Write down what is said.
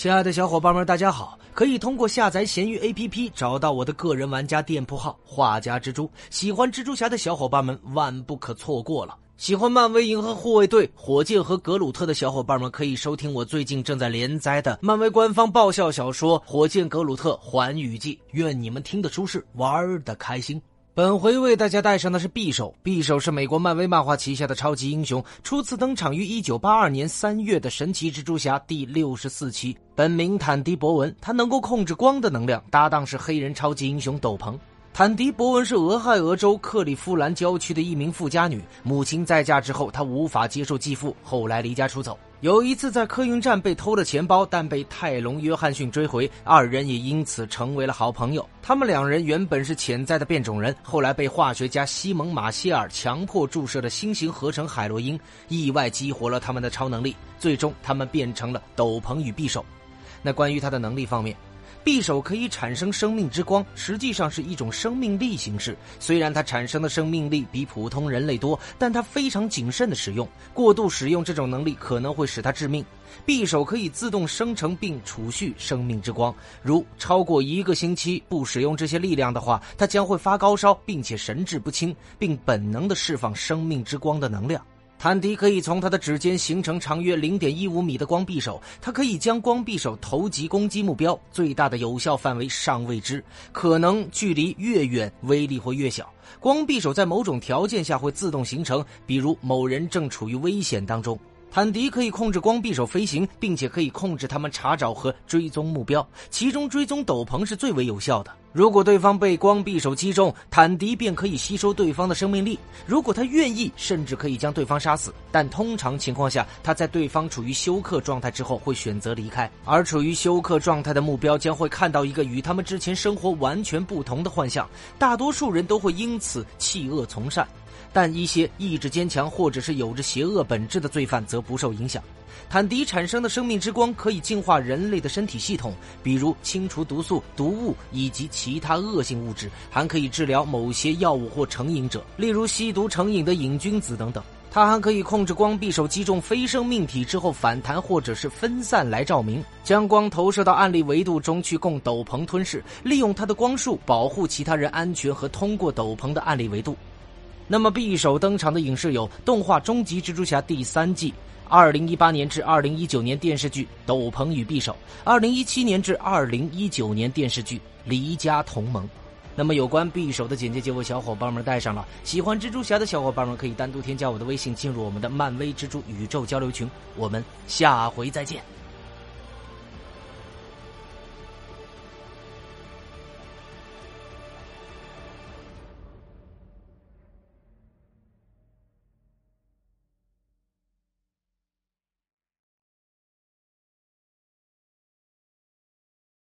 亲爱的小伙伴们，大家好！可以通过下载闲鱼 APP 找到我的个人玩家店铺号“画家蜘蛛”。喜欢蜘蛛侠的小伙伴们万不可错过了。喜欢漫威银河护卫队、火箭和格鲁特的小伙伴们可以收听我最近正在连载的漫威官方爆笑小说《火箭格鲁特环宇记》。愿你们听得舒适，玩的开心。本回为大家带上的是匕首。匕首是美国漫威漫画旗下的超级英雄，初次登场于1982年3月的《神奇蜘蛛侠》第六十四期。本名坦迪·博文，他能够控制光的能量，搭档是黑人超级英雄斗篷。坦迪·博文是俄亥俄州克利夫兰郊区的一名富家女，母亲再嫁之后，她无法接受继父，后来离家出走。有一次在客运站被偷了钱包，但被泰隆·约翰逊追回，二人也因此成为了好朋友。他们两人原本是潜在的变种人，后来被化学家西蒙·马歇尔强迫注射的新型合成海洛因，意外激活了他们的超能力，最终他们变成了斗篷与匕首。那关于他的能力方面。匕首可以产生生命之光，实际上是一种生命力形式。虽然它产生的生命力比普通人类多，但它非常谨慎的使用，过度使用这种能力可能会使它致命。匕首可以自动生成并储蓄生命之光，如超过一个星期不使用这些力量的话，它将会发高烧，并且神志不清，并本能的释放生命之光的能量。坦迪可以从他的指尖形成长约零点一五米的光匕首，他可以将光匕首投击攻击目标，最大的有效范围尚未知，可能距离越远威力会越小。光匕首在某种条件下会自动形成，比如某人正处于危险当中。坦迪可以控制光匕首飞行，并且可以控制他们查找和追踪目标，其中追踪斗篷是最为有效的。如果对方被光匕首击中，坦迪便可以吸收对方的生命力。如果他愿意，甚至可以将对方杀死。但通常情况下，他在对方处于休克状态之后会选择离开，而处于休克状态的目标将会看到一个与他们之前生活完全不同的幻象。大多数人都会因此弃恶从善。但一些意志坚强或者是有着邪恶本质的罪犯则不受影响。坦迪产生的生命之光可以净化人类的身体系统，比如清除毒素、毒物以及其他恶性物质，还可以治疗某些药物或成瘾者，例如吸毒成瘾的瘾君子等等。它还可以控制光匕首击中非生命体之后反弹或者是分散来照明，将光投射到暗力维度中去供斗篷吞噬，利用它的光束保护其他人安全和通过斗篷的暗力维度。那么，匕首登场的影视有动画《终极蜘蛛侠》第三季，二零一八年至二零一九年电视剧《斗篷与匕首》，二零一七年至二零一九年电视剧《离家同盟》。那么，有关匕首的简介就为小伙伴们带上了。喜欢蜘蛛侠的小伙伴们可以单独添加我的微信，进入我们的漫威蜘蛛宇宙交流群。我们下回再见。